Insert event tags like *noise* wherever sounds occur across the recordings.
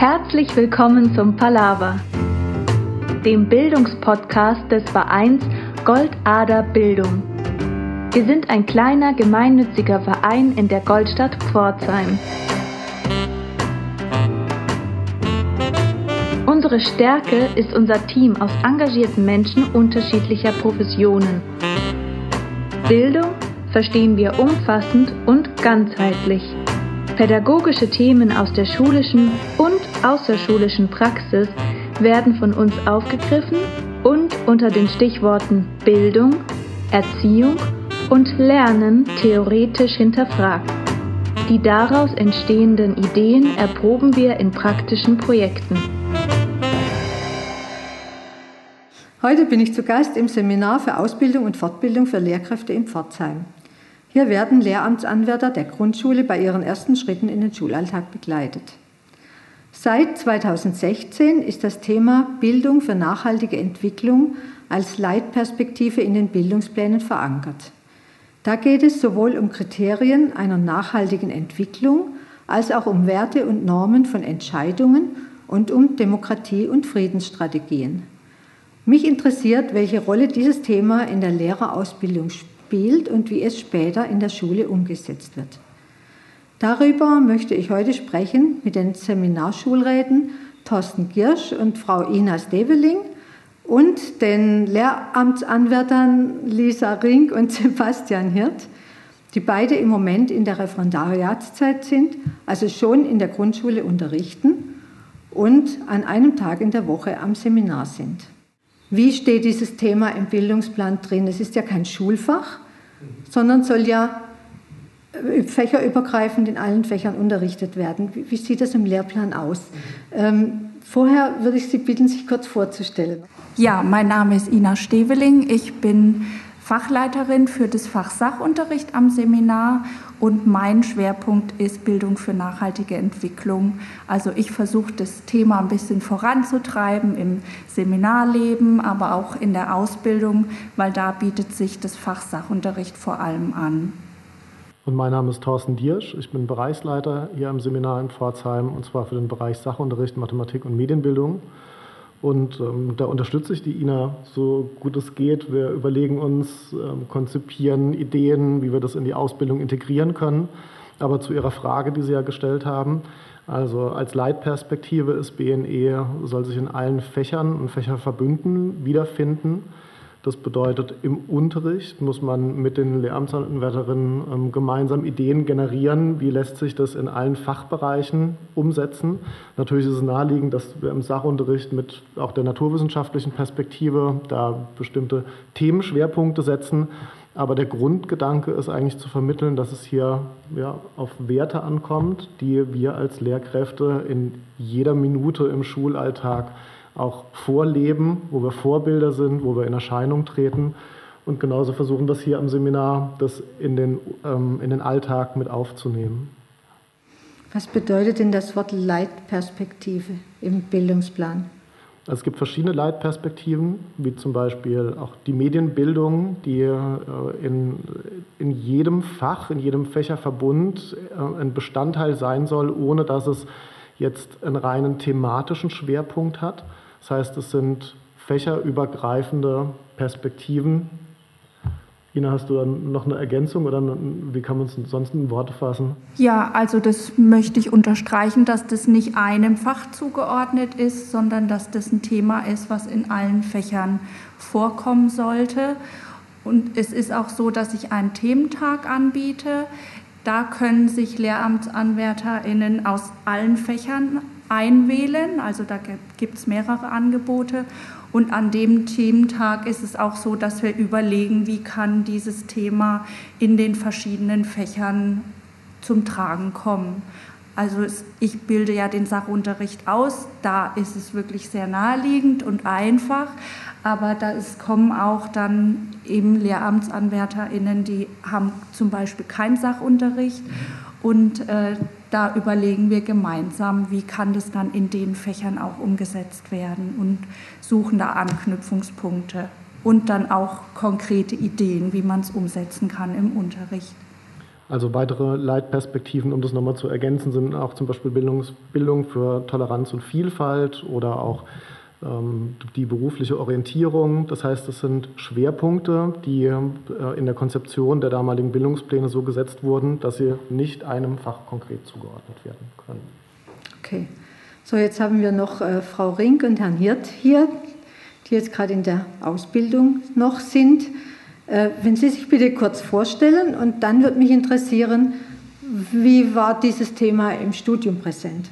Herzlich willkommen zum Palaver, dem Bildungspodcast des Vereins Goldader Bildung. Wir sind ein kleiner gemeinnütziger Verein in der Goldstadt Pforzheim. Unsere Stärke ist unser Team aus engagierten Menschen unterschiedlicher Professionen. Bildung verstehen wir umfassend und ganzheitlich. Pädagogische Themen aus der schulischen und außerschulischen Praxis werden von uns aufgegriffen und unter den Stichworten Bildung, Erziehung und Lernen theoretisch hinterfragt. Die daraus entstehenden Ideen erproben wir in praktischen Projekten. Heute bin ich zu Gast im Seminar für Ausbildung und Fortbildung für Lehrkräfte in Pforzheim. Hier werden Lehramtsanwärter der Grundschule bei ihren ersten Schritten in den Schulalltag begleitet. Seit 2016 ist das Thema Bildung für nachhaltige Entwicklung als Leitperspektive in den Bildungsplänen verankert. Da geht es sowohl um Kriterien einer nachhaltigen Entwicklung als auch um Werte und Normen von Entscheidungen und um Demokratie- und Friedensstrategien. Mich interessiert, welche Rolle dieses Thema in der Lehrerausbildung spielt und wie es später in der Schule umgesetzt wird. Darüber möchte ich heute sprechen mit den Seminarschulräten Thorsten Girsch und Frau Ina Steveling und den Lehramtsanwärtern Lisa Rink und *laughs* Sebastian Hirt, die beide im Moment in der Referendariatszeit sind, also schon in der Grundschule unterrichten und an einem Tag in der Woche am Seminar sind. Wie steht dieses Thema im Bildungsplan drin? Es ist ja kein Schulfach, sondern soll ja fächerübergreifend in allen Fächern unterrichtet werden. Wie, sieht das im Lehrplan aus? Ähm, vorher würde ich Sie bitten, sich kurz vorzustellen. Ja, mein Name ist Ina Steveling. Ich bin Fachleiterin für das Fach Sachunterricht am Seminar und mein Schwerpunkt ist Bildung für nachhaltige Entwicklung. Also ich versuche das Thema ein bisschen voranzutreiben im Seminarleben, aber auch in der Ausbildung, weil da bietet sich das Fach Sachunterricht vor allem an. Und mein Name ist Thorsten Diersch. Ich bin Bereichsleiter hier am Seminar in Pforzheim und zwar für den Bereich Sachunterricht, Mathematik und Medienbildung. Und ähm, da unterstütze ich die INA so gut es geht. Wir überlegen uns, ähm, konzipieren Ideen, wie wir das in die Ausbildung integrieren können. Aber zu Ihrer Frage, die Sie ja gestellt haben, also als Leitperspektive ist BNE, soll sich in allen Fächern und Fächerverbünden wiederfinden. Das bedeutet, im Unterricht muss man mit den Lehramtsanwärterinnen ähm, gemeinsam Ideen generieren, wie lässt sich das in allen Fachbereichen umsetzen. Natürlich ist es naheliegend, dass wir im Sachunterricht mit auch der naturwissenschaftlichen Perspektive da bestimmte Themenschwerpunkte setzen. Aber der Grundgedanke ist eigentlich zu vermitteln, dass es hier ja, auf Werte ankommt, die wir als Lehrkräfte in jeder Minute im Schulalltag auch vorleben, wo wir Vorbilder sind, wo wir in Erscheinung treten und genauso versuchen das hier am Seminar, das in den, ähm, in den Alltag mit aufzunehmen. Was bedeutet denn das Wort Leitperspektive im Bildungsplan? Also es gibt verschiedene Leitperspektiven, wie zum Beispiel auch die Medienbildung, die äh, in, in jedem Fach, in jedem Fächerverbund äh, ein Bestandteil sein soll, ohne dass es jetzt einen reinen thematischen Schwerpunkt hat. Das heißt, es sind fächerübergreifende Perspektiven. Ina, hast du dann noch eine Ergänzung oder wie kann man es sonst in Worte fassen? Ja, also das möchte ich unterstreichen, dass das nicht einem Fach zugeordnet ist, sondern dass das ein Thema ist, was in allen Fächern vorkommen sollte. Und es ist auch so, dass ich einen Thementag anbiete. Da können sich LehramtsanwärterInnen aus allen Fächern einwählen. Also da gibt es mehrere Angebote. Und an dem Thementag ist es auch so, dass wir überlegen, wie kann dieses Thema in den verschiedenen Fächern zum Tragen kommen. Also ich bilde ja den Sachunterricht aus, da ist es wirklich sehr naheliegend und einfach, aber da ist, kommen auch dann eben LehramtsanwärterInnen, die haben zum Beispiel keinen Sachunterricht und äh, da überlegen wir gemeinsam, wie kann das dann in den Fächern auch umgesetzt werden und suchen da Anknüpfungspunkte und dann auch konkrete Ideen, wie man es umsetzen kann im Unterricht. Also weitere Leitperspektiven, um das nochmal zu ergänzen, sind auch zum Beispiel Bildungs Bildung für Toleranz und Vielfalt oder auch die berufliche Orientierung. Das heißt, es sind Schwerpunkte, die äh, in der Konzeption der damaligen Bildungspläne so gesetzt wurden, dass sie nicht einem Fach konkret zugeordnet werden können. Okay. So, jetzt haben wir noch äh, Frau Rink und Herrn Hirt hier, die jetzt gerade in der Ausbildung noch sind. Äh, wenn Sie sich bitte kurz vorstellen und dann würde mich interessieren, wie war dieses Thema im Studium präsent?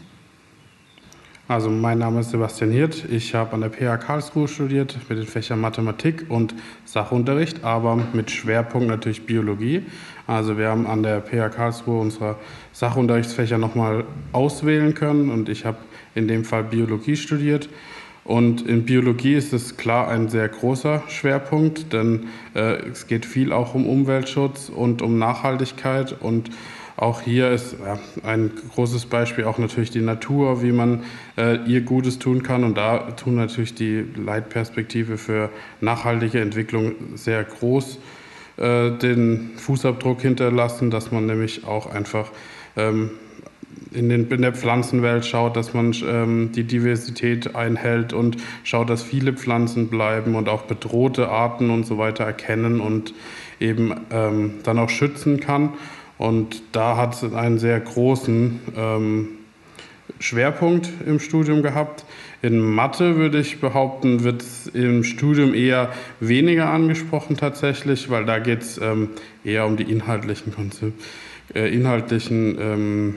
Also mein Name ist Sebastian Hirt. Ich habe an der PH Karlsruhe studiert mit den Fächern Mathematik und Sachunterricht, aber mit Schwerpunkt natürlich Biologie. Also wir haben an der PH Karlsruhe unsere Sachunterrichtsfächer nochmal auswählen können und ich habe in dem Fall Biologie studiert. Und in Biologie ist es klar ein sehr großer Schwerpunkt, denn äh, es geht viel auch um Umweltschutz und um Nachhaltigkeit und auch hier ist ja, ein großes Beispiel auch natürlich die Natur, wie man äh, ihr Gutes tun kann. Und da tun natürlich die Leitperspektive für nachhaltige Entwicklung sehr groß äh, den Fußabdruck hinterlassen, dass man nämlich auch einfach ähm, in, den, in der Pflanzenwelt schaut, dass man ähm, die Diversität einhält und schaut, dass viele Pflanzen bleiben und auch bedrohte Arten und so weiter erkennen und eben ähm, dann auch schützen kann. Und da hat es einen sehr großen ähm, Schwerpunkt im Studium gehabt. In Mathe würde ich behaupten, wird es im Studium eher weniger angesprochen tatsächlich, weil da geht es ähm, eher um die inhaltlichen, Konzept, äh, inhaltlichen ähm,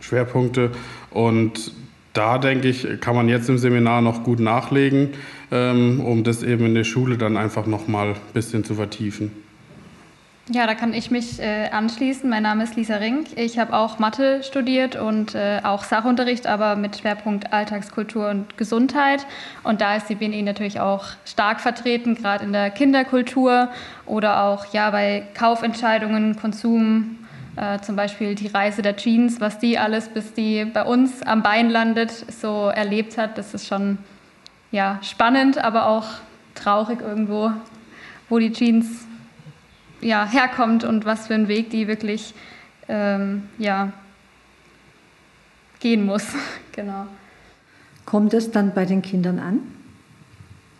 Schwerpunkte. Und da denke ich, kann man jetzt im Seminar noch gut nachlegen, ähm, um das eben in der Schule dann einfach nochmal ein bisschen zu vertiefen. Ja, da kann ich mich äh, anschließen. Mein Name ist Lisa Rink. Ich habe auch Mathe studiert und äh, auch Sachunterricht, aber mit Schwerpunkt Alltagskultur und Gesundheit. Und da ist die BNE natürlich auch stark vertreten, gerade in der Kinderkultur oder auch ja bei Kaufentscheidungen, Konsum, äh, zum Beispiel die Reise der Jeans, was die alles, bis die bei uns am Bein landet, so erlebt hat. Das ist schon ja spannend, aber auch traurig irgendwo, wo die Jeans ja, herkommt und was für einen Weg die wirklich ähm, ja, gehen muss. *laughs* genau. Kommt es dann bei den Kindern an?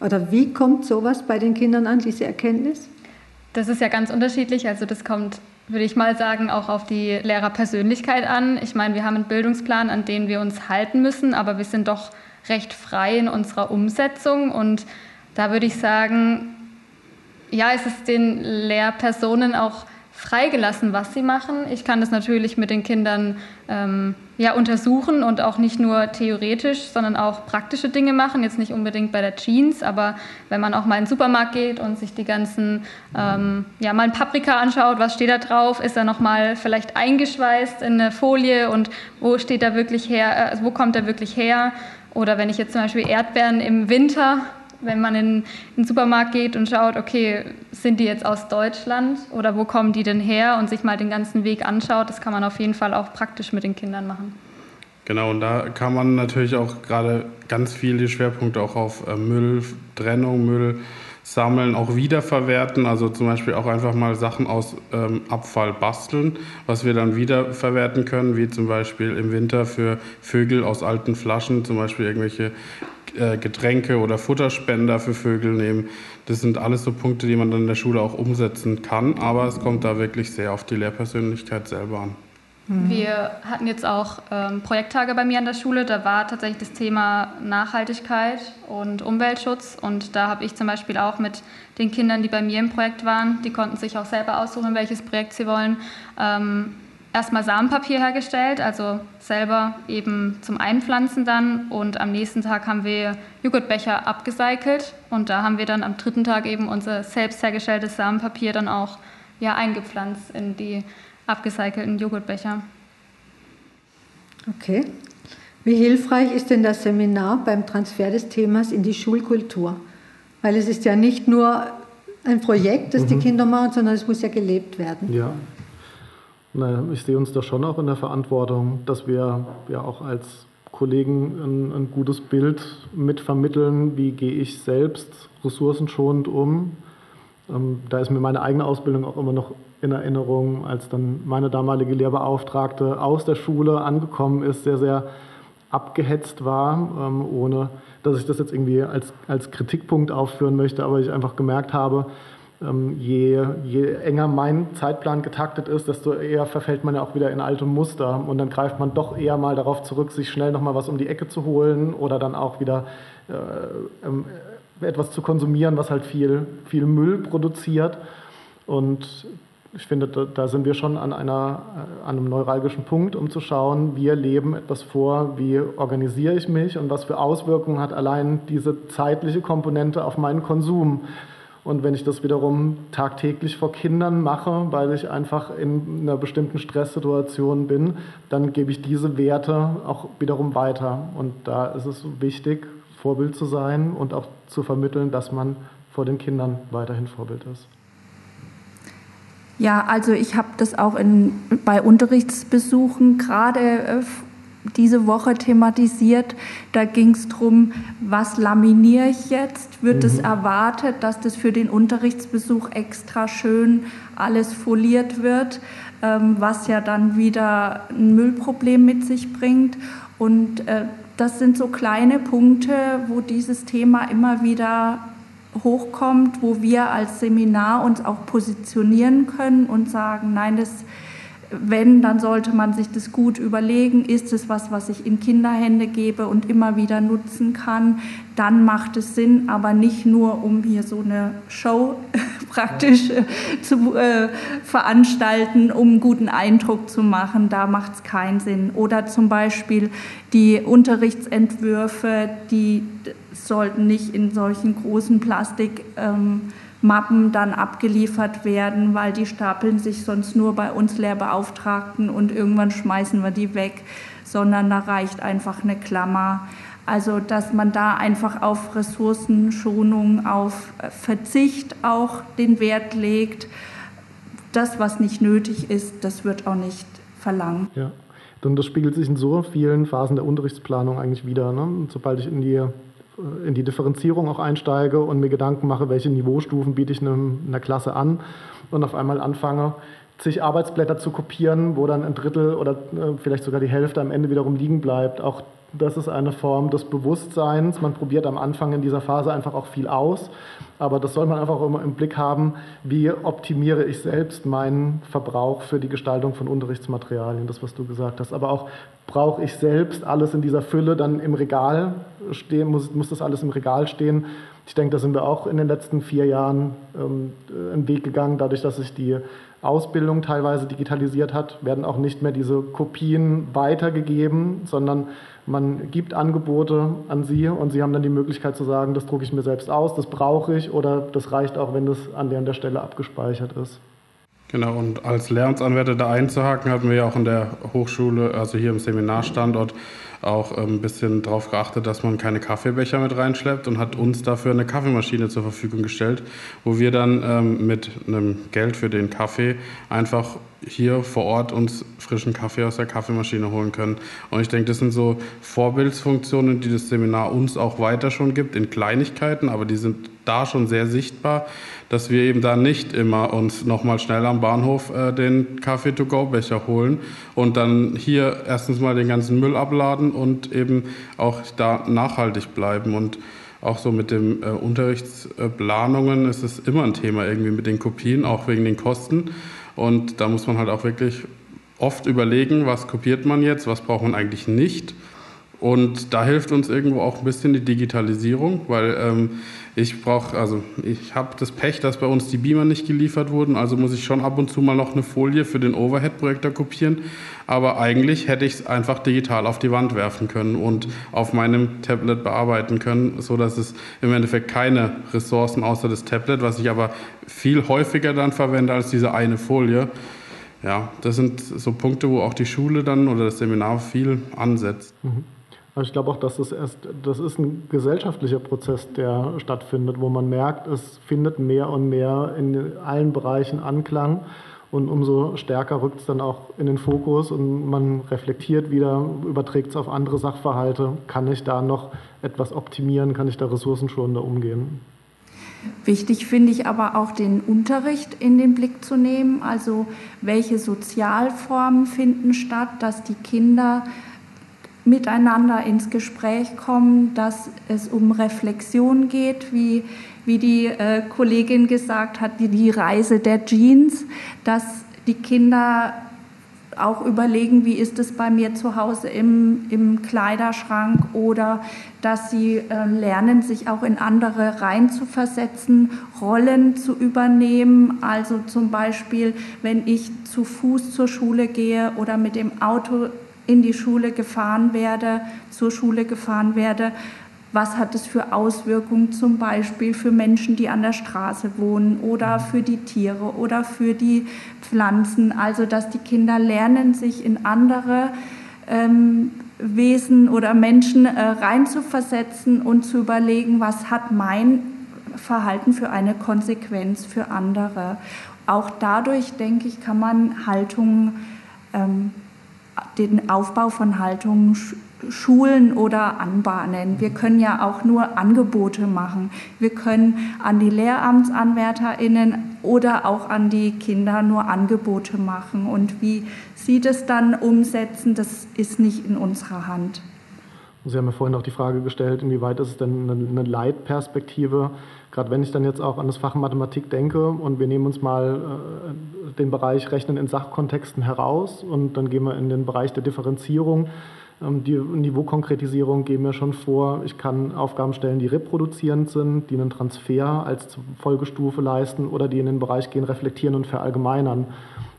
Oder wie kommt sowas bei den Kindern an, diese Erkenntnis? Das ist ja ganz unterschiedlich. Also das kommt, würde ich mal sagen, auch auf die Lehrerpersönlichkeit an. Ich meine, wir haben einen Bildungsplan, an den wir uns halten müssen, aber wir sind doch recht frei in unserer Umsetzung. Und da würde ich sagen, ja, es ist den Lehrpersonen auch freigelassen, was sie machen. Ich kann das natürlich mit den Kindern ähm, ja, untersuchen und auch nicht nur theoretisch, sondern auch praktische Dinge machen. Jetzt nicht unbedingt bei der Jeans, aber wenn man auch mal in den Supermarkt geht und sich die ganzen, ähm, ja, mal ein Paprika anschaut, was steht da drauf? Ist er nochmal vielleicht eingeschweißt in eine Folie und wo steht er wirklich her, äh, wo kommt er wirklich her? Oder wenn ich jetzt zum Beispiel Erdbeeren im Winter wenn man in, den Supermarkt geht und schaut, okay, sind die jetzt aus Deutschland oder wo kommen die denn her und sich mal den ganzen Weg anschaut, das kann man auf jeden Fall auch praktisch mit den Kindern machen. Genau, und da kann man natürlich auch gerade ganz viele Schwerpunkte auch auf äh, Mülltrennung, Müll sammeln, auch wiederverwerten. Also zum Beispiel auch einfach mal Sachen aus ähm, Abfall basteln, was wir dann wiederverwerten können, wie zum Beispiel im Winter für Vögel aus alten Flaschen, zum Beispiel irgendwelche äh, Getränke oder Futterspender für Vögel nehmen. Das sind alles so Punkte, die man dann in der Schule auch umsetzen kann, aber es kommt da wirklich sehr auf die Lehrpersönlichkeit selber an. Mhm. Wir hatten jetzt auch ähm, Projekttage bei mir an der Schule. Da war tatsächlich das Thema Nachhaltigkeit und Umweltschutz. Und da habe ich zum Beispiel auch mit den Kindern, die bei mir im Projekt waren, die konnten sich auch selber aussuchen, welches Projekt sie wollen, ähm, erstmal Samenpapier hergestellt, also selber eben zum Einpflanzen dann. Und am nächsten Tag haben wir Joghurtbecher abgecycelt und da haben wir dann am dritten Tag eben unser selbst hergestelltes Samenpapier dann auch ja, eingepflanzt in die abgecycelten Joghurtbecher. Okay. Wie hilfreich ist denn das Seminar beim Transfer des Themas in die Schulkultur? Weil es ist ja nicht nur ein Projekt, das mhm. die Kinder machen, sondern es muss ja gelebt werden. Ja, ich sehe uns da schon auch in der Verantwortung, dass wir ja auch als Kollegen ein, ein gutes Bild mitvermitteln, wie gehe ich selbst ressourcenschonend um, Ähm, da ist mir meine eigene Ausbildung auch immer noch in Erinnerung, als dann meine damalige Lehrbeauftragte aus der Schule angekommen ist, sehr, sehr abgehetzt war, ähm, ohne dass ich das jetzt irgendwie als, als Kritikpunkt aufführen möchte, aber ich einfach gemerkt habe, ähm, je, je enger mein Zeitplan getaktet ist, desto eher verfällt man ja auch wieder in alte Muster und dann greift man doch eher mal darauf zurück, sich schnell nochmal was um die Ecke zu holen oder dann auch wieder äh, ähm, etwas zu konsumieren, was halt viel, viel Müll produziert. Und ich finde, da, sind wir schon an, einer, äh, an einem neuralgischen Punkt, um zu schauen, wir leben etwas vor, wie organisiere ich mich und was für Auswirkungen hat allein diese zeitliche Komponente auf meinen Konsum. Und wenn ich das wiederum tagtäglich vor Kindern mache, weil ich einfach in einer bestimmten Stresssituation bin, dann gebe ich diese Werte auch wiederum weiter. Und da ist es wichtig, Vorbild zu sein und auch zu vermitteln, dass man vor den Kindern weiterhin Vorbild ist. Ja, also ich habe das auch in, bei Unterrichtsbesuchen gerade äh, diese Woche thematisiert. Da ging es darum, was laminiere ich jetzt? Wird es mhm. erwartet, dass das für den Unterrichtsbesuch extra schön alles foliert wird, ähm, was ja dann wieder ein Müllproblem mit sich bringt? Und äh, das sind so kleine Punkte, wo dieses Thema immer wieder hochkommt, wo wir als Seminar uns auch positionieren können und sagen, nein, das wenn, dann sollte man sich das gut überlegen, ist es was, was ich in Kinderhände gebe und immer wieder nutzen kann, dann macht es Sinn, aber nicht nur, um hier so eine Show *laughs* praktisch äh, zu äh, veranstalten, um einen guten Eindruck zu machen, da macht es keinen Sinn. Oder zum Beispiel die Unterrichtsentwürfe, die sollten nicht in solchen großen Plastik ähm, Mappen dann abgeliefert werden, weil die stapeln sich sonst nur bei uns Lehrbeauftragten und irgendwann schmeißen wir die weg, sondern da reicht einfach eine Klammer. Also dass man da einfach auf Ressourcenschonung, auf Verzicht auch den Wert legt. Das, was nicht nötig ist, das wird auch nicht verlangt. Ja, und das spiegelt sich in so vielen Phasen der Unterrichtsplanung eigentlich wieder. Ne? Sobald ich in die in die Differenzierung auch einsteige und mir Gedanken mache, welche Niveaustufen biete ich einer Klasse an und auf einmal anfange, zig Arbeitsblätter zu kopieren, wo dann ein Drittel oder äh, vielleicht sogar die Hälfte am Ende wiederum liegen bleibt. Auch das ist eine Form des Bewusstseins. Man probiert am Anfang in dieser Phase einfach auch viel aus. Aber das soll man einfach immer im Blick haben, wie optimiere ich selbst meinen Verbrauch für die Gestaltung von Unterrichtsmaterialien, das, was du gesagt hast. Aber auch brauche ich selbst alles in dieser Fülle dann im Regal stehen, muss, muss das alles im Regal stehen. Ich denke, da sind wir auch in den letzten vier Jahren ähm, einen Weg gegangen, dadurch, dass sich die Ausbildung teilweise digitalisiert hat, werden auch nicht mehr diese Kopien weitergegeben, sondern man gibt Angebote an Sie und Sie haben dann die Möglichkeit zu sagen, das drucke ich mir selbst aus, das brauche ich oder das reicht auch, wenn das an der, an der Stelle abgespeichert ist. Genau, und als Lehramtsanwärter da einzuhaken, hatten wir ja auch in der Hochschule, also hier im Seminarstandort, auch ähm, ein bisschen darauf geachtet, dass man keine Kaffeebecher mit reinschleppt und hat uns dafür eine Kaffeemaschine zur Verfügung gestellt, wo wir dann ähm, mit einem Geld für den Kaffee einfach hier vor Ort uns frischen Kaffee aus der Kaffeemaschine holen können. Und ich denke, das sind so Vorbildsfunktionen, die das Seminar uns auch weiter schon gibt, in Kleinigkeiten, aber die sind da schon sehr sichtbar, dass wir eben da nicht immer uns nochmal schnell am Bahnhof äh, den Kaffee-to-go-Becher holen und dann hier erstens mal den ganzen Müll abladen und eben auch da nachhaltig bleiben. Und auch so mit den äh, Unterrichtsplanungen ist es immer ein Thema irgendwie mit den Kopien, auch wegen den Kosten. Und da muss man halt auch wirklich oft überlegen, was kopiert man jetzt, was braucht man eigentlich nicht. Und da hilft uns irgendwo auch ein bisschen die Digitalisierung, weil ähm, ich brauche, also ich habe das Pech, dass bei uns die Beamer nicht geliefert wurden, also muss ich schon ab und zu mal noch eine Folie für den Overhead-Projektor kopieren. Aber eigentlich hätte ich es einfach digital auf die Wand werfen können und auf meinem Tablet bearbeiten können, so dass es im Endeffekt keine Ressourcen außer das Tablet, was ich aber viel häufiger dann verwende als diese eine Folie. Ja, das sind so Punkte, wo auch die Schule dann oder das Seminar viel ansetzt. Mhm. Aber ich glaube auch, dass das erst, das ist ein gesellschaftlicher Prozess, der stattfindet, wo man merkt, es findet mehr und mehr in allen Bereichen Anklang. Und umso stärker rückt es dann auch in den Fokus und man reflektiert wieder, überträgt es auf andere Sachverhalte. Kann ich da noch etwas optimieren? Kann ich da ressourcenschonender umgehen? Wichtig finde ich aber auch den Unterricht in den Blick zu nehmen, also welche Sozialformen finden statt, dass die Kinder miteinander ins Gespräch kommen, dass es um Reflexion geht, wie, wie die äh, Kollegin gesagt hat, die, die Reise der Jeans, dass die Kinder auch überlegen, wie ist es bei mir zu Hause im, im Kleiderschrank oder dass sie äh, lernen, sich auch in andere reinzuversetzen, Rollen zu übernehmen. Also zum Beispiel, wenn ich zu Fuß zur Schule gehe oder mit dem Auto in die Schule gefahren werde, zur Schule gefahren werde, was hat es für Auswirkungen zum Beispiel für Menschen, die an der Straße wohnen oder für die Tiere oder für die Pflanzen. Also dass die Kinder lernen, sich in andere ähm, Wesen oder Menschen äh, reinzuversetzen und zu überlegen, was hat mein Verhalten für eine Konsequenz für andere. Auch dadurch, denke ich, kann man Haltungen, ähm, den Aufbau von Haltungen schulen oder anbahnen. Wir können ja auch nur Angebote machen. Wir können an die Lehramtsanwärterinnen oder auch an die Kinder nur Angebote machen. Und wie sie das dann umsetzen, das ist nicht in unserer Hand. Sie haben ja vorhin auch die Frage gestellt, inwieweit ist es denn eine Leitperspektive, gerade wenn ich dann jetzt auch an das Fach Mathematik denke und wir nehmen uns mal äh, den Bereich Rechnen in Sachkontexten heraus und dann gehen wir in den Bereich der Differenzierung ähm, die Niveaukonkretisierung geben mir schon vor, ich kann Aufgaben stellen, die reproduzierend sind, die einen Transfer als Folgestufe leisten oder die in den Bereich gehen, reflektieren und verallgemeinern.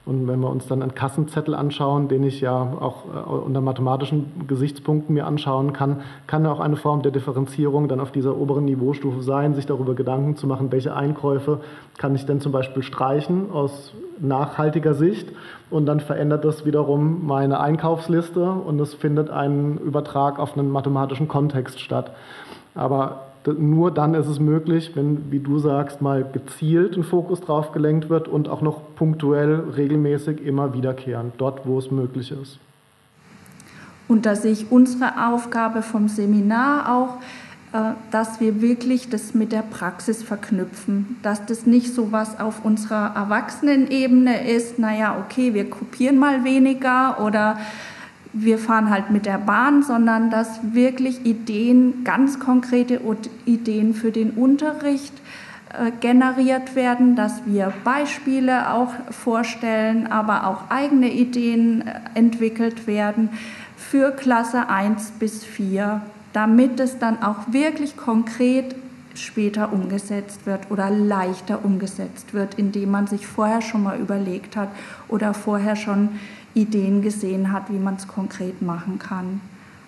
Und wenn wir uns dann einen Kassenzettel anschauen, den ich ja auch äh, unter mathematischen Gesichtspunkten mir anschauen kann, kann auch eine Form der Differenzierung dann auf dieser oberen Niveaustufe sein, sich darüber Gedanken zu machen, welche Einkäufe kann ich denn zum Beispiel streichen aus nachhaltiger Sicht und dann verändert das wiederum meine Einkaufsliste und es findet ein Übertrag auf einen mathematischen Kontext statt. Aber nur dann ist es möglich, wenn, wie du sagst, mal gezielt ein Fokus drauf gelenkt wird und auch noch punktuell, regelmäßig immer wiederkehrend, dort, wo es möglich ist. Und da sehe ich unsere Aufgabe vom Seminar auch, äh, dass wir wirklich das mit der Praxis verknüpfen, dass das nicht so was auf unserer Erwachsenenebene ist, naja, okay, wir kopieren mal weniger oder wir fahren halt mit der Bahn, sondern dass wirklich Ideen, ganz konkrete Ideen für den Unterricht äh, generiert werden, dass wir Beispiele auch vorstellen, aber auch eigene Ideen äh, entwickelt werden für Klasse 1 bis 4, damit es dann auch wirklich konkret später umgesetzt wird oder leichter umgesetzt wird, indem man sich vorher schon mal überlegt hat oder vorher schon Ideen gesehen hat, wie man es konkret machen kann.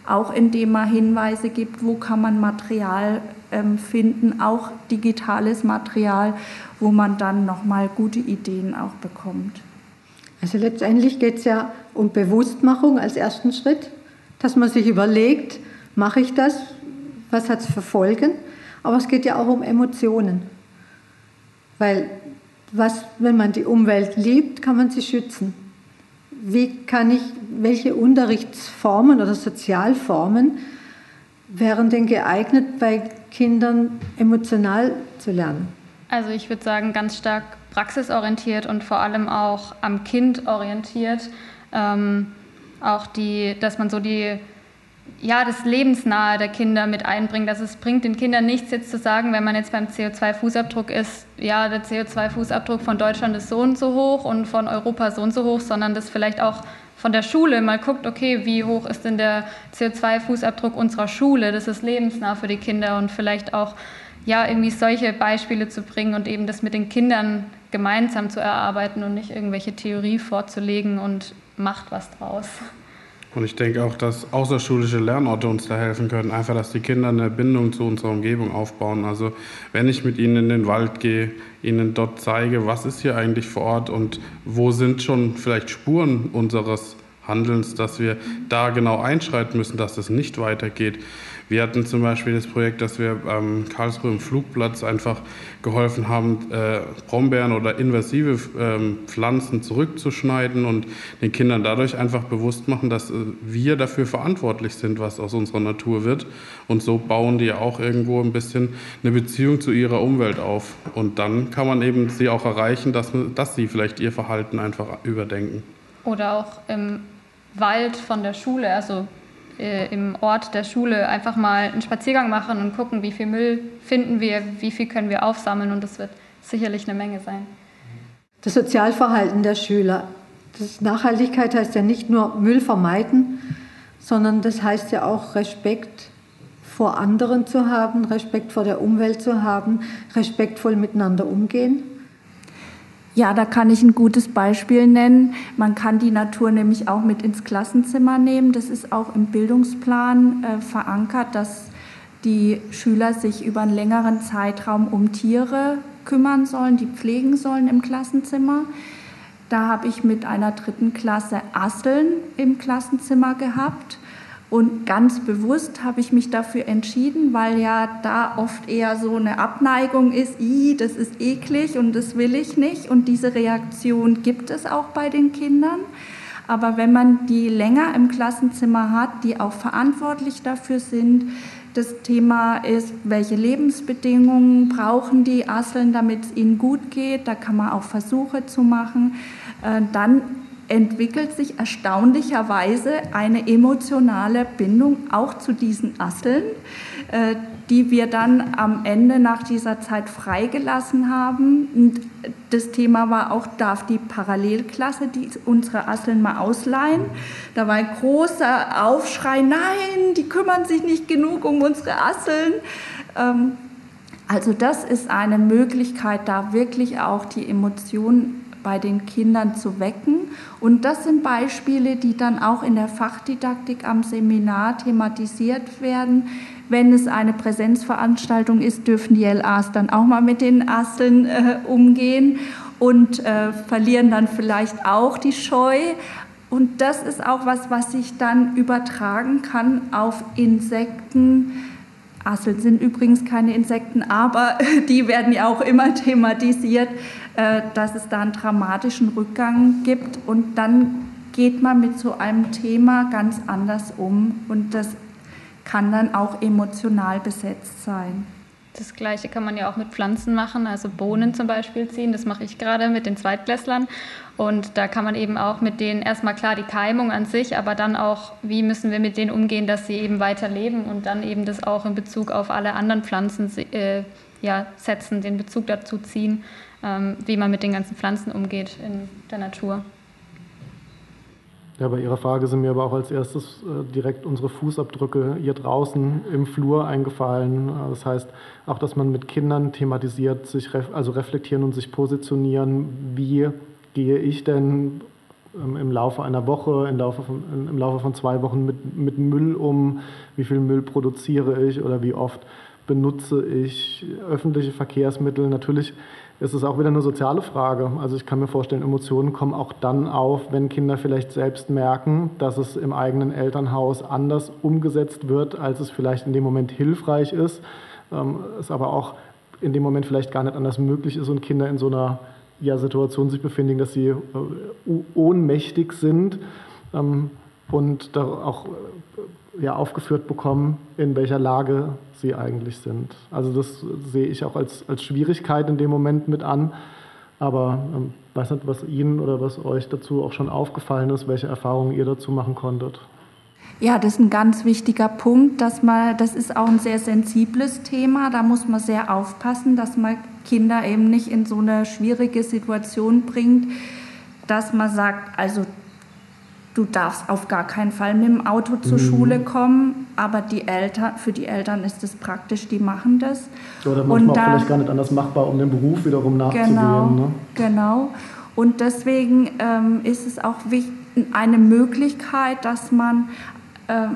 Auch indem man Hinweise gibt, wo kann man Material ähm, finden, auch digitales Material, wo man dann nochmal gute Ideen auch bekommt. Also letztendlich geht es ja um Bewusstmachung als ersten Schritt, dass man sich überlegt, mache ich das, was hat es für Folgen, aber es geht ja auch um Emotionen. Weil was, wenn man die Umwelt liebt, kann man sie schützen wie kann ich, welche Unterrichtsformen oder Sozialformen wären denn geeignet, bei Kindern emotional zu lernen? Also ich würde sagen, ganz stark praxisorientiert und vor allem auch am Kind orientiert. Ähm, auch die, dass man so die ja, das Lebensnahe der Kinder mit einbringt. Also es bringt den Kindern nichts jetzt zu sagen, wenn man jetzt beim CO2-Fußabdruck ist, ja, der CO2-Fußabdruck von Deutschland ist so und so hoch und von Europa so und so hoch, sondern das vielleicht auch von der Schule mal guckt, okay, wie hoch ist denn der CO2-Fußabdruck unserer Schule? Das ist lebensnah für die Kinder und vielleicht auch ja, irgendwie solche Beispiele zu bringen und eben das mit den Kindern gemeinsam zu erarbeiten und nicht irgendwelche Theorie vorzulegen und macht was draus. Und ich denke auch, dass außerschulische Lernorte uns da helfen können. Einfach, dass die Kinder eine Bindung zu unserer Umgebung aufbauen. Also wenn ich mit ihnen in den Wald gehe, ihnen dort zeige, was ist hier eigentlich vor Ort und wo sind schon vielleicht Spuren unseres Handelns, dass wir da genau einschreiten müssen, dass das nicht weitergeht. Wir hatten zum Beispiel das Projekt, dass wir am Karlsruhe im Flugplatz einfach geholfen haben, äh, Brombeeren oder invasive ähm, Pflanzen zurückzuschneiden und den Kindern dadurch einfach bewusst machen, dass äh, wir dafür verantwortlich sind, was aus unserer Natur wird. Und so bauen die auch irgendwo ein bisschen eine Beziehung zu ihrer Umwelt auf. Und dann kann man eben sie auch erreichen, dass, dass sie vielleicht ihr Verhalten einfach überdenken. Oder auch im Wald von der Schule, also äh, im Ort der Schule, einfach mal einen Spaziergang machen und gucken, wie viel Müll finden wir, wie viel können wir aufsammeln und das wird sicherlich eine Menge sein. Das Sozialverhalten der Schüler. Das Nachhaltigkeit heißt ja nicht nur Müll vermeiden, sondern das heißt ja auch Respekt vor anderen zu haben, Respekt vor der Umwelt zu haben, respektvoll miteinander umgehen. Ja, da kann ich ein gutes Beispiel nennen. Man kann die Natur nämlich auch mit ins Klassenzimmer nehmen. Das ist auch im Bildungsplan äh, verankert, dass die Schüler sich über einen längeren Zeitraum um Tiere kümmern sollen, die pflegen sollen im Klassenzimmer. Da habe ich mit einer dritten Klasse Asseln im Klassenzimmer gehabt. Und ganz bewusst habe ich mich dafür entschieden, weil ja da oft eher so eine Abneigung ist, I, das ist eklig und das will ich nicht. Und diese Reaktion gibt es auch bei den Kindern. Aber wenn man die länger im Klassenzimmer hat, die auch verantwortlich dafür sind, das Thema ist, welche Lebensbedingungen brauchen die Asseln, damit es ihnen gut geht. Da kann man auch Versuche zu machen. Äh, dann entwickelt sich erstaunlicherweise eine emotionale Bindung auch zu diesen Asseln, äh, die wir dann am Ende nach dieser Zeit freigelassen haben. Und das Thema war auch, darf die Parallelklasse die unsere Asseln mal ausleihen? Da war ein großer Aufschrei, nein, die kümmern sich nicht genug um unsere Asseln. Ähm, also das ist eine Möglichkeit, da wirklich auch die Emotionen bei den Kindern zu wecken. Und das sind Beispiele, die dann auch in der Fachdidaktik am Seminar thematisiert werden. Wenn es eine Präsenzveranstaltung ist, dürfen die LAs dann auch mal mit den Asseln äh, umgehen und äh, verlieren dann vielleicht auch die Scheu. Und das ist auch was, was sich dann übertragen kann auf Insekten. Asseln sind übrigens keine Insekten, aber *laughs* die werden ja auch immer thematisiert. Äh, dass es da einen dramatischen Rückgang gibt und dann geht man mit so einem Thema ganz anders um und das kann dann auch emotional besetzt sein. Das Gleiche kann man ja auch mit Pflanzen machen, also Bohnen zum Beispiel ziehen. Das mache ich gerade mit den Zweitklässlern. Und da kann man eben auch mit denen erstmal klar die Keimung an sich, aber dann auch, wie müssen wir mit denen umgehen, dass sie eben weiter leben und dann eben das auch in Bezug auf alle anderen Pflanzen äh, ja, setzen, den Bezug dazu ziehen. Ähm, wie man mit den ganzen Pflanzen umgeht in der Natur. Ja, bei Ihrer Frage sind mir aber auch als erstes äh, direkt unsere Fußabdrücke hier draußen im Flur eingefallen. Äh, das heißt, auch, dass man mit Kindern thematisiert, sich also reflektieren und sich positionieren, wie gehe ich denn ähm, im Laufe einer Woche, im Laufe von, im Laufe von zwei Wochen mit, mit Müll um, wie viel Müll produziere ich oder wie oft benutze ich öffentliche Verkehrsmittel. Natürlich ist es auch wieder eine soziale Frage. Also ich kann mir vorstellen, Emotionen kommen auch dann auf, wenn Kinder vielleicht selbst merken, dass es im eigenen Elternhaus anders umgesetzt wird, als es vielleicht in dem Moment hilfreich ist. Ähm, es aber auch in dem Moment vielleicht gar nicht anders möglich ist und Kinder in so einer ja, Situation sich befinden, dass sie äh, ohnmächtig sind ähm, und da auch äh, ja, aufgeführt bekommen, in welcher Lage sie eigentlich sind. Also das sehe ich auch als, als Schwierigkeit in dem Moment mit an. Aber ähm, weiß nicht, was Ihnen oder was euch dazu auch schon aufgefallen ist, welche Erfahrungen ihr dazu machen konntet. Ja, das ist ein ganz wichtiger Punkt, dass man, das ist auch ein sehr sensibles Thema. Da muss man sehr aufpassen, dass man Kinder eben nicht in so eine schwierige Situation bringt, dass man sagt, also du darfst auf gar keinen Fall mit dem Auto zur mhm. Schule kommen, aber die Eltern, für die Eltern ist es praktisch, die machen das. Oder manchmal und da, vielleicht gar nicht anders machbar, um den Beruf wiederum nachzugehen. Genau, ne? genau. Und deswegen ähm, ist es auch wichtig, eine Möglichkeit, dass man äh,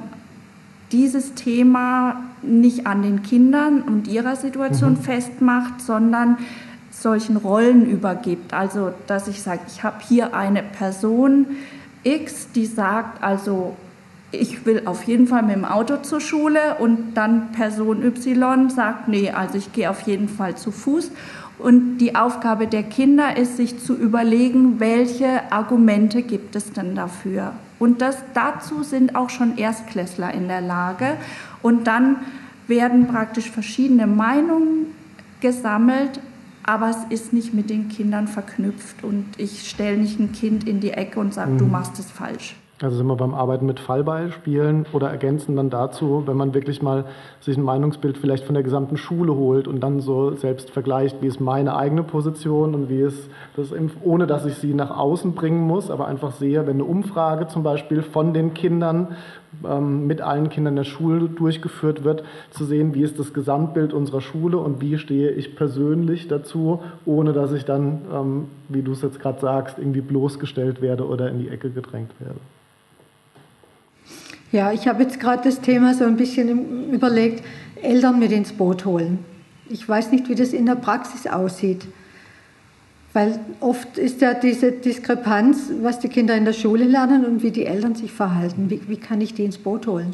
dieses Thema nicht an den Kindern und ihrer Situation mhm. festmacht, sondern solchen Rollen übergibt. Also, dass ich sage, ich habe hier eine Person, X, die sagt, also ich will auf jeden Fall mit dem Auto zur Schule und dann Person Y sagt, nee, also ich gehe auf jeden Fall zu Fuß. Und die Aufgabe der Kinder ist, sich zu überlegen, welche Argumente gibt es denn dafür. Und das, dazu sind auch schon Erstklässler in der Lage. Und dann werden praktisch verschiedene Meinungen gesammelt, aber es ist nicht mit den Kindern verknüpft. Und ich stelle nicht ein Kind in die Ecke und sage, mhm. du machst es falsch. Also sind wir beim Arbeiten mit Fallbeispielen oder ergänzen dann dazu, wenn man wirklich mal sich ein Meinungsbild vielleicht von der gesamten Schule holt und dann so selbst vergleicht, wie ist meine eigene Position und wie ist das, ohne dass ich sie nach außen bringen muss, aber einfach sehe, wenn eine Umfrage zum Beispiel von den Kindern ähm, mit allen Kindern der Schule durchgeführt wird, zu sehen, wie ist das Gesamtbild unserer Schule und wie stehe ich persönlich dazu, ohne dass ich dann, ähm, wie du es jetzt gerade sagst, irgendwie bloßgestellt werde oder in die Ecke gedrängt werde. Ja, ich habe jetzt gerade das Thema so ein bisschen überlegt, Eltern mit ins Boot holen. Ich weiß nicht, wie das in der Praxis aussieht. Weil oft ist ja diese Diskrepanz, was die Kinder in der Schule lernen und wie die Eltern sich verhalten. Wie, wie kann ich die ins Boot holen?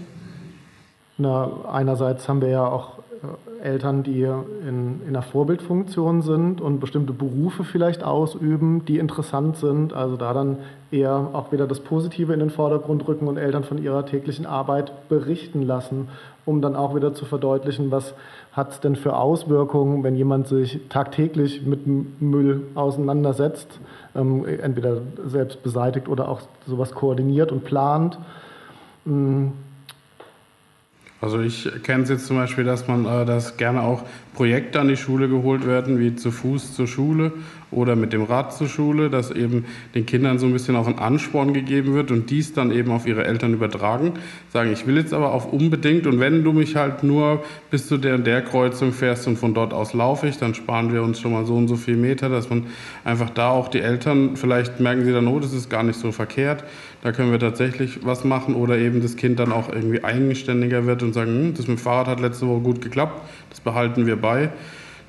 Na, einerseits haben wir ja auch äh, Eltern, die in, in einer Vorbildfunktion sind und bestimmte Berufe vielleicht ausüben, die interessant sind. Also da dann eher auch wieder das Positive in den Vordergrund rücken und Eltern von ihrer täglichen Arbeit berichten lassen, um dann auch wieder zu verdeutlichen, was hat es denn für Auswirkungen, wenn jemand sich tagtäglich mit Müll auseinandersetzt, ähm, entweder selbst beseitigt oder auch sowas koordiniert und plant. Mhm also ich kenne es jetzt zum Beispiel, dass man, äh, dass gerne auch Projekte an die Schule geholt werden, wie zu Fuß zur Schule oder mit dem Rad zur Schule, dass eben den Kindern so ein bisschen auch ein Ansporn gegeben wird und dies dann eben auf ihre Eltern übertragen. Sagen, ich will jetzt aber auf unbedingt und wenn du mich halt nur bis zu der und der Kreuzung fährst und von dort aus laufe ich, dann sparen wir uns schon mal so und so viel Meter, dass man einfach da auch die Eltern, vielleicht merken sie dann, oh, das ist gar nicht so verkehrt, da können wir tatsächlich was machen oder eben das Kind dann auch irgendwie eigenständiger wird und sagen, hm, das mit dem Fahrrad hat letzte Woche gut geklappt, das behalten wir bei.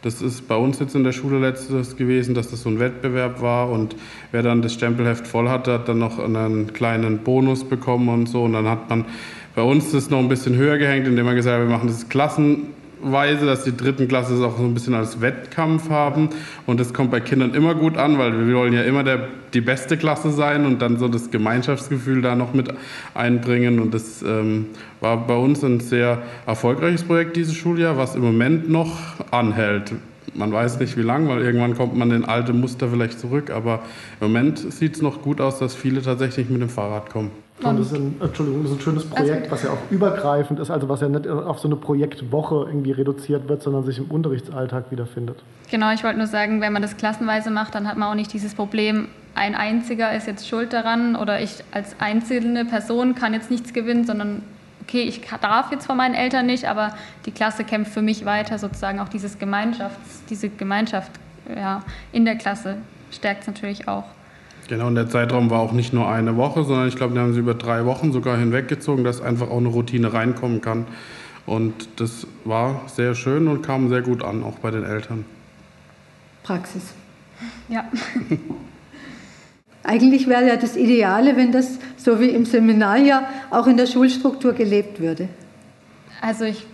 Das ist bei uns jetzt in der Schule letztes gewesen, dass das so ein Wettbewerb war und wer dann das Stempelheft voll hatte, hat dann noch einen kleinen Bonus bekommen und so. Und dann hat man bei uns das noch ein bisschen höher gehängt, indem man gesagt hat, wir machen das Klassen Weise, dass die dritten Klasse es auch so ein bisschen als Wettkampf haben. Und das kommt bei Kindern immer gut an, weil wir wollen ja immer der, die beste Klasse sein und dann so das Gemeinschaftsgefühl da noch mit einbringen. Und das ähm, war bei uns ein sehr erfolgreiches Projekt dieses Schuljahr, was im Moment noch anhält. Man weiß nicht wie lange, weil irgendwann kommt man in alte Muster vielleicht zurück. Aber im Moment sieht es noch gut aus, dass viele tatsächlich mit dem Fahrrad kommen. Und das ist ein, Entschuldigung, das ist ein schönes Projekt, was ja auch übergreifend ist, also was ja nicht auf so eine Projektwoche irgendwie reduziert wird, sondern sich im Unterrichtsalltag wiederfindet. Genau, ich wollte nur sagen, wenn man das klassenweise macht, dann hat man auch nicht dieses Problem, ein einziger ist jetzt schuld daran oder ich als einzelne Person kann jetzt nichts gewinnen, sondern okay, ich darf jetzt von meinen Eltern nicht, aber die Klasse kämpft für mich weiter, sozusagen auch dieses Gemeinschafts, diese Gemeinschaft ja, in der Klasse stärkt es natürlich auch. Genau, und der Zeitraum war auch nicht nur eine Woche, sondern ich glaube, die haben sie über drei Wochen sogar hinweggezogen, dass einfach auch eine Routine reinkommen kann. Und das war sehr schön und kam sehr gut an, auch bei den Eltern. Praxis. Ja. *laughs* Eigentlich wäre ja das Ideale, wenn das so wie im Seminar ja auch in der Schulstruktur gelebt würde. Also ich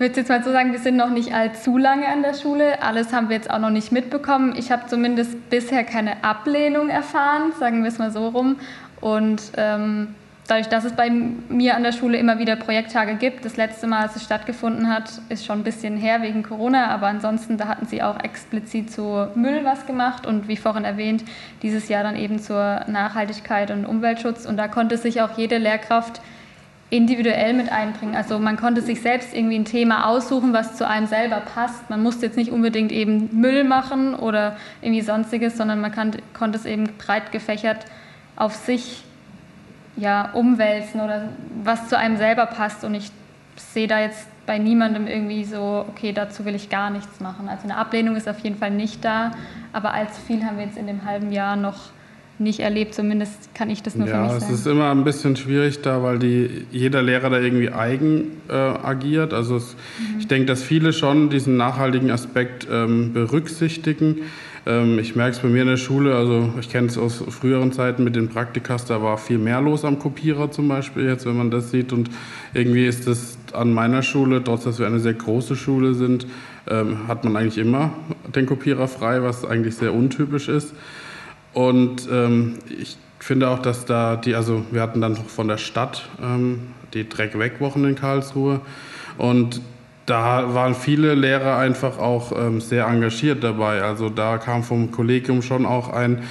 würde jetzt mal so sagen, wir sind noch nicht allzu lange an der Schule. Alles haben wir jetzt auch noch nicht mitbekommen. Ich habe zumindest bisher keine Ablehnung erfahren, sagen wir es mal so rum. Und ähm, dadurch, dass es bei mir an der Schule immer wieder Projekttage gibt, das letzte Mal, als es stattgefunden hat, ist schon ein bisschen her wegen Corona, aber ansonsten, da hatten sie auch explizit zu Müll was gemacht und wie vorhin erwähnt, dieses Jahr dann eben zur Nachhaltigkeit und Umweltschutz. Und da konnte sich auch jede Lehrkraft individuell mit einbringen. Also man konnte sich selbst irgendwie ein Thema aussuchen, was zu einem selber passt. Man musste jetzt nicht unbedingt eben Müll machen oder irgendwie sonstiges, sondern man kann, konnte es eben breit gefächert auf sich ja, umwälzen oder was zu einem selber passt. Und ich sehe da jetzt bei niemandem irgendwie so, okay, dazu will ich gar nichts machen. Also eine Ablehnung ist auf jeden Fall nicht da, aber allzu viel haben wir jetzt in dem halben Jahr noch nicht erlebt. Zumindest kann ich das nur ja, für mich sagen. Ja, es ist immer ein bisschen schwierig da, weil die, jeder Lehrer da irgendwie eigen äh, agiert. Also es, mhm. ich denke, dass viele schon diesen nachhaltigen Aspekt ähm, berücksichtigen. Ähm, ich merke es bei mir in der Schule, also ich kenne es aus früheren Zeiten mit den Praktikas, da war viel mehr los am Kopierer zum Beispiel jetzt, wenn man das sieht. Und irgendwie ist das an meiner Schule, trotz dass wir eine sehr große Schule sind, ähm, hat man eigentlich immer den Kopierer frei, was eigentlich sehr untypisch ist. Und ähm, ich finde auch, dass da die, also wir hatten dann von der Stadt ähm, die Dreck-Weg-Wochen in Karlsruhe und da waren viele Lehrer einfach auch ähm, sehr engagiert dabei. Also da kam vom Kollegium schon auch ein,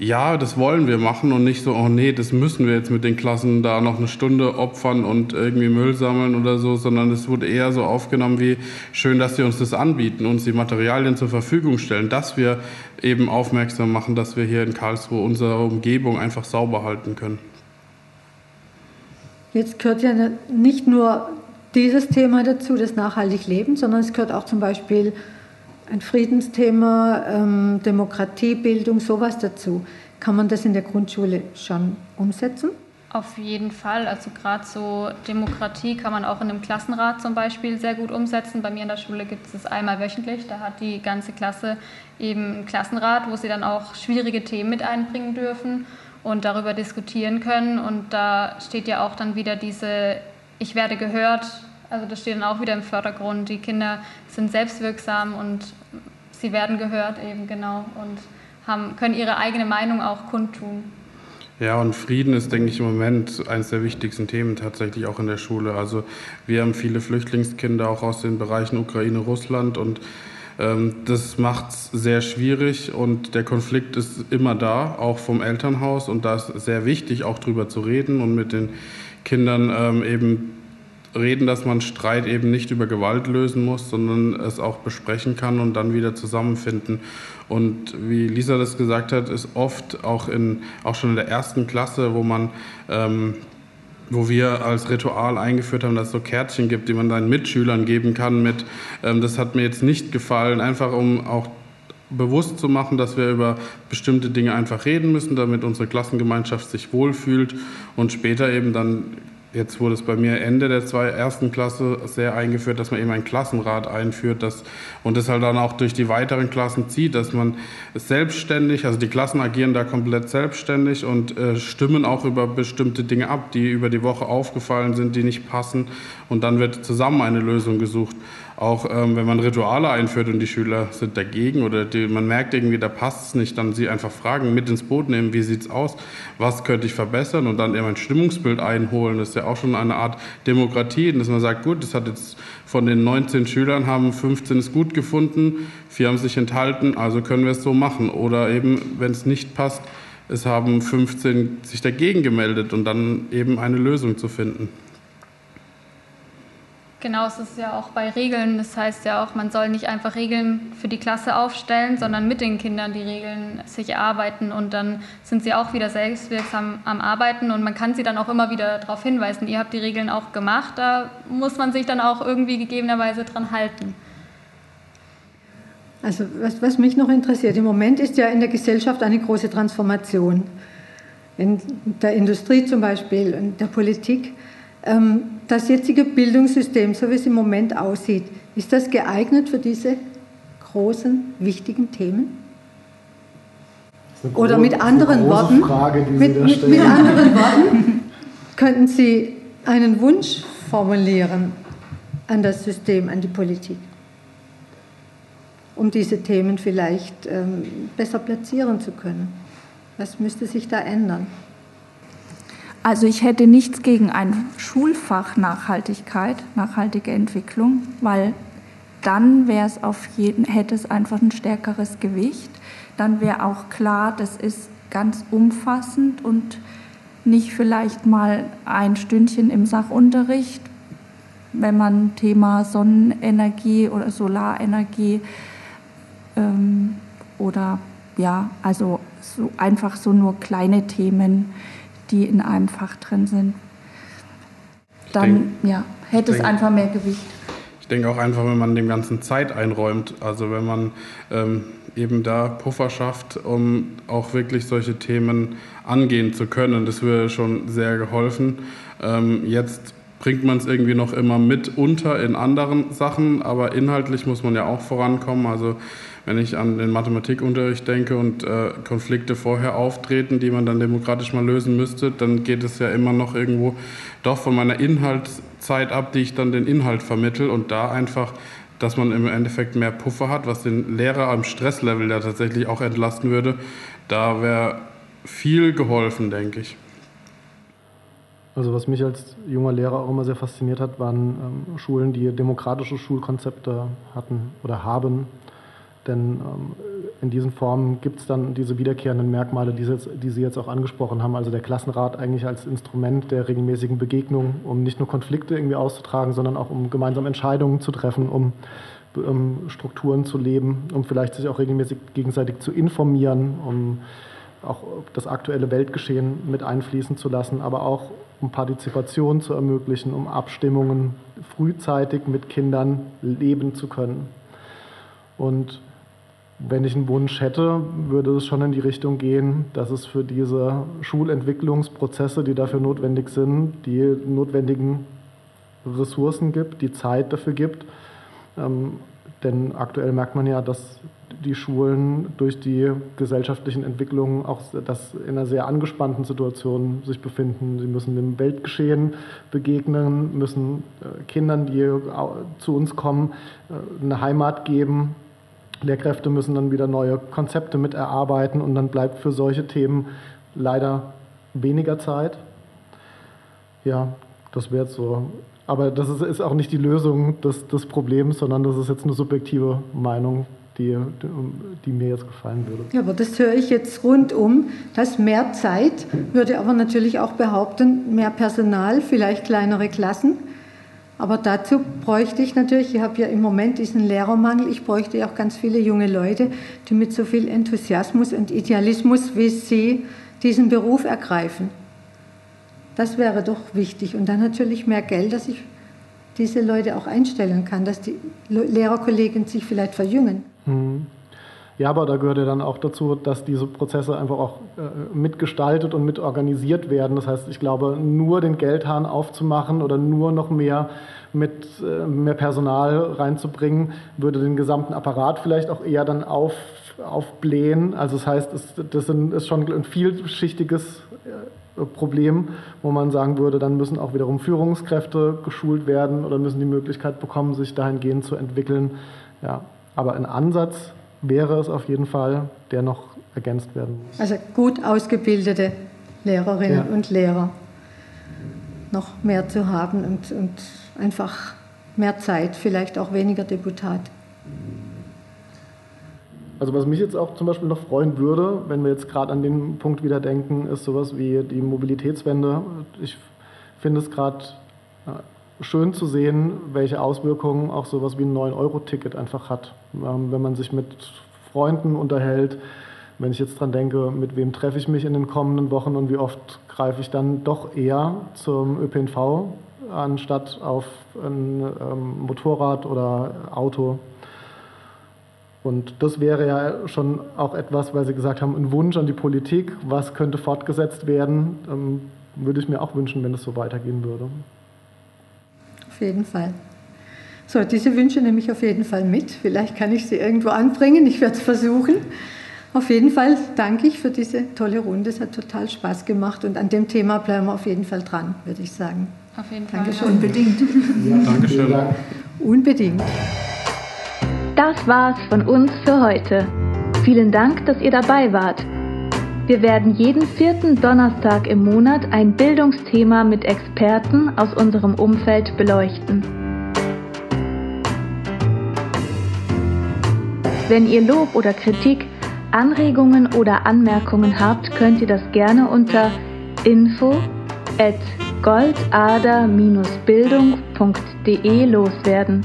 ja, das wollen wir machen und nicht so, oh nee, das müssen wir jetzt mit den Klassen da noch eine Stunde opfern und irgendwie Müll sammeln oder so, sondern es wurde eher so aufgenommen wie, schön, dass sie uns das anbieten, uns die Materialien zur Verfügung stellen, dass wir eben aufmerksam machen, dass wir hier in Karlsruhe unsere Umgebung einfach sauber halten können. Jetzt gehört ja nicht nur dieses Thema dazu, das nachhaltig Leben, sondern es gehört auch zum Beispiel ein Friedensthema, ähm, Demokratiebildung, sowas dazu. Kann man das in der Grundschule schon umsetzen? Auf jeden Fall. Also gerade so Demokratie kann man auch in einem Klassenrat zum Beispiel sehr gut umsetzen. Bei mir in der Schule gibt es das einmal wöchentlich. Da hat die ganze Klasse eben einen Klassenrat, wo sie dann auch schwierige Themen mit einbringen dürfen und darüber diskutieren können. Und da steht ja auch dann wieder diese Ich werde gehört. Also das steht dann auch wieder im Vordergrund. Die Kinder sind selbstwirksam und sie werden gehört eben genau und haben, können ihre eigene Meinung auch kundtun. Ja, und Frieden ist, denke ich, im Moment eines der wichtigsten Themen tatsächlich auch in der Schule. Also wir haben viele Flüchtlingskinder auch aus den Bereichen Ukraine, Russland und ähm, das macht es sehr schwierig und der Konflikt ist immer da, auch vom Elternhaus und da ist sehr wichtig, auch drüber zu reden und mit den Kindern ähm, eben reden, dass man Streit eben nicht über Gewalt lösen muss, sondern es auch besprechen kann und dann wieder zusammenfinden. Und wie Lisa das gesagt hat, ist oft auch, in, auch schon in der ersten Klasse, wo man ähm, wo wir als Ritual eingeführt haben, dass es so Kärtchen gibt, die man seinen Mitschülern geben kann mit, ähm, das hat mir jetzt nicht gefallen, einfach um auch bewusst zu machen, dass wir über bestimmte Dinge einfach reden müssen, damit unsere Klassengemeinschaft sich wohlfühlt und später eben dann Jetzt wurde es bei mir Ende der zwei, ersten Klasse sehr eingeführt, dass man eben ein Klassenrat einführt das, und das halt dann auch durch die weiteren Klassen zieht, dass man selbstständig, also die Klassen agieren da komplett selbstständig und äh, stimmen auch über bestimmte Dinge ab, die über die Woche aufgefallen sind, die nicht passen und dann wird zusammen eine Lösung gesucht. Auch ähm, wenn man Rituale einführt und die Schüler sind dagegen oder die, man merkt irgendwie, da passt es nicht, dann sie einfach fragen, mit ins Boot nehmen, wie sieht es aus, was könnte ich verbessern und dann eben ein Stimmungsbild einholen. Das ist ja auch schon eine Art Demokratie, dass man sagt, gut, das hat jetzt von den 19 Schülern haben 15 es gut gefunden, vier haben sich enthalten, also können wir es so machen. Oder eben, wenn es nicht passt, es haben 15 sich dagegen gemeldet und dann eben eine Lösung zu finden. Genau, es ist ja auch bei Regeln. Das heißt ja auch, man soll nicht einfach Regeln für die Klasse aufstellen, sondern mit den Kindern die Regeln sich erarbeiten und dann sind sie auch wieder selbstwirksam am Arbeiten und man kann sie dann auch immer wieder darauf hinweisen. Ihr habt die Regeln auch gemacht, da muss man sich dann auch irgendwie gegebenerweise dran halten. Also was, was mich noch interessiert, im Moment ist ja in der Gesellschaft eine große Transformation. In der Industrie zum Beispiel, in der Politik. Ähm, das jetzige Bildungssystem, so wie es im Moment aussieht, ist das geeignet für diese großen, wichtigen Themen? Oder mit anderen Worten, Frage, mit, mit, mit anderen Worten, könnten Sie einen Wunsch formulieren an das System, an die Politik, um diese Themen vielleicht ähm, besser platzieren zu können? Was müsste sich da ändern? Also ich hätte nichts gegen ein Schulfach Nachhaltigkeit, nachhaltige Entwicklung, weil dann wäre es auf jeden, hätte es einfach ein stärkeres Gewicht. Dann wäre auch klar, das ist ganz umfassend und nicht vielleicht mal ein Stündchen im Sachunterricht, wenn man Thema Sonnenenergie oder Solarenergie ähm, oder ja, also so einfach so nur kleine Themen die in einem Fach drin sind. Dann denk, ja, hätte es einfach mehr Gewicht. Ich denke auch einfach, wenn man dem Ganzen Zeit einräumt, also wenn man ähm, eben da Puffer schafft, um auch wirklich solche Themen angehen zu können, das wäre schon sehr geholfen. Ähm, jetzt bringt man es irgendwie noch immer mit unter in anderen Sachen, aber inhaltlich muss man ja auch vorankommen. Also wenn ich an den Mathematikunterricht denke und äh, Konflikte vorher auftreten, die man dann demokratisch mal lösen müsste, dann geht es ja immer noch irgendwo doch von meiner Inhaltszeit ab, die ich dann den Inhalt vermittel und da einfach dass man im Endeffekt mehr Puffer hat, was den Lehrer am Stresslevel ja tatsächlich auch entlasten würde. Da wäre viel geholfen, denke ich. Also was mich als junger Lehrer auch immer sehr fasziniert hat, waren ähm, Schulen, die demokratische Schulkonzepte hatten oder haben. Denn ähm, in diesen Formen gibt es dann diese wiederkehrenden Merkmale, die Sie, jetzt, die Sie jetzt auch angesprochen haben. Also der Klassenrat eigentlich als Instrument der regelmäßigen Begegnung, um nicht nur Konflikte irgendwie auszutragen, sondern auch um gemeinsam Entscheidungen zu treffen, um, um Strukturen zu leben, um vielleicht sich auch regelmäßig gegenseitig zu informieren, um auch das aktuelle Weltgeschehen mit einfließen zu lassen, aber auch um Partizipation zu ermöglichen, um Abstimmungen frühzeitig mit Kindern leben zu können. Und wenn ich einen Wunsch hätte, würde es schon in die Richtung gehen, dass es für diese Schulentwicklungsprozesse, die dafür notwendig sind, die notwendigen Ressourcen gibt, die Zeit dafür gibt. Ähm, denn aktuell merkt man ja, dass die Schulen durch die gesellschaftlichen Entwicklungen auch das in einer sehr angespannten Situation sich befinden. Sie müssen dem Weltgeschehen begegnen, müssen äh, Kindern, die zu uns kommen, äh, eine Heimat geben. Lehrkräfte müssen dann wieder neue Konzepte mit erarbeiten und dann bleibt für solche Themen leider weniger Zeit. Ja, das wäre so. Aber das ist, auch nicht die Lösung des, des Problems, sondern das ist jetzt eine subjektive Meinung die, die mir jetzt gefallen würde. Ja, aber das höre ich jetzt rundum, dass mehr Zeit, würde aber natürlich auch behaupten, mehr Personal, vielleicht kleinere Klassen. Aber dazu bräuchte ich natürlich, ich habe ja im Moment diesen Lehrermangel, ich bräuchte ja auch ganz viele junge Leute, die mit so viel Enthusiasmus und Idealismus wie Sie diesen Beruf ergreifen. Das wäre doch wichtig. Und dann natürlich mehr Geld, dass ich diese Leute auch einstellen kann, dass die Lehrerkollegen sich vielleicht verjüngen. Mhm. Ja, aber da gehört ja dann auch dazu, dass diese Prozesse einfach auch äh, mitgestaltet und mitorganisiert werden. Das heißt, ich glaube, nur den Geldhahn aufzumachen oder nur noch mehr mit äh, mehr Personal reinzubringen, würde den gesamten Apparat vielleicht auch eher dann auf, aufblähen. Also das heißt, es, das ist schon ein vielschichtiges äh, Problem, wo man sagen würde, dann müssen auch wiederum Führungskräfte geschult werden oder müssen die Möglichkeit bekommen, sich dahingehend zu entwickeln. Ja, aber ein Ansatz wäre es auf jeden Fall, der noch ergänzt werden muss. Also gut ausgebildete Lehrerinnen ja. und Lehrer noch mehr zu haben und, und einfach mehr Zeit, vielleicht auch weniger Deputat. Also was mich jetzt auch zum Beispiel noch freuen würde, wenn wir jetzt gerade an den Punkt wieder denken, ist sowas wie die Mobilitätswende. Ich finde es gerade schön zu sehen, welche Auswirkungen auch sowas wie ein 9-Euro-Ticket einfach hat. Ähm, wenn man sich mit Freunden unterhält, wenn ich jetzt dran denke, mit wem treffe ich mich in den kommenden Wochen und wie oft greife ich dann doch eher zum ÖPNV anstatt auf ein ähm, Motorrad oder Auto. Und das wäre ja schon auch etwas, weil Sie gesagt haben, ein Wunsch an die Politik, was könnte fortgesetzt werden, ähm, würde ich mir auch wünschen, wenn es so weitergehen würde auf jeden Fall. So, diese Wünsche nehme ich auf jeden Fall mit. Vielleicht kann ich sie irgendwo anbringen. Ich werde es versuchen. Auf jeden Fall danke ich für diese tolle Runde. Es hat total Spaß gemacht und an dem Thema bleiben wir auf jeden Fall dran, würde ich sagen. Auf jeden Fall. Dankeschön. Unbedingt. Ja, Dankeschön. Unbedingt. Das war's von uns für heute. Vielen Dank, dass ihr dabei wart. Wir werden jeden vierten Donnerstag im Monat ein Bildungsthema mit Experten aus unserem Umfeld beleuchten. Wenn ihr Lob oder Kritik, Anregungen oder Anmerkungen habt, könnt ihr das gerne unter info at goldader-bildung.de loswerden.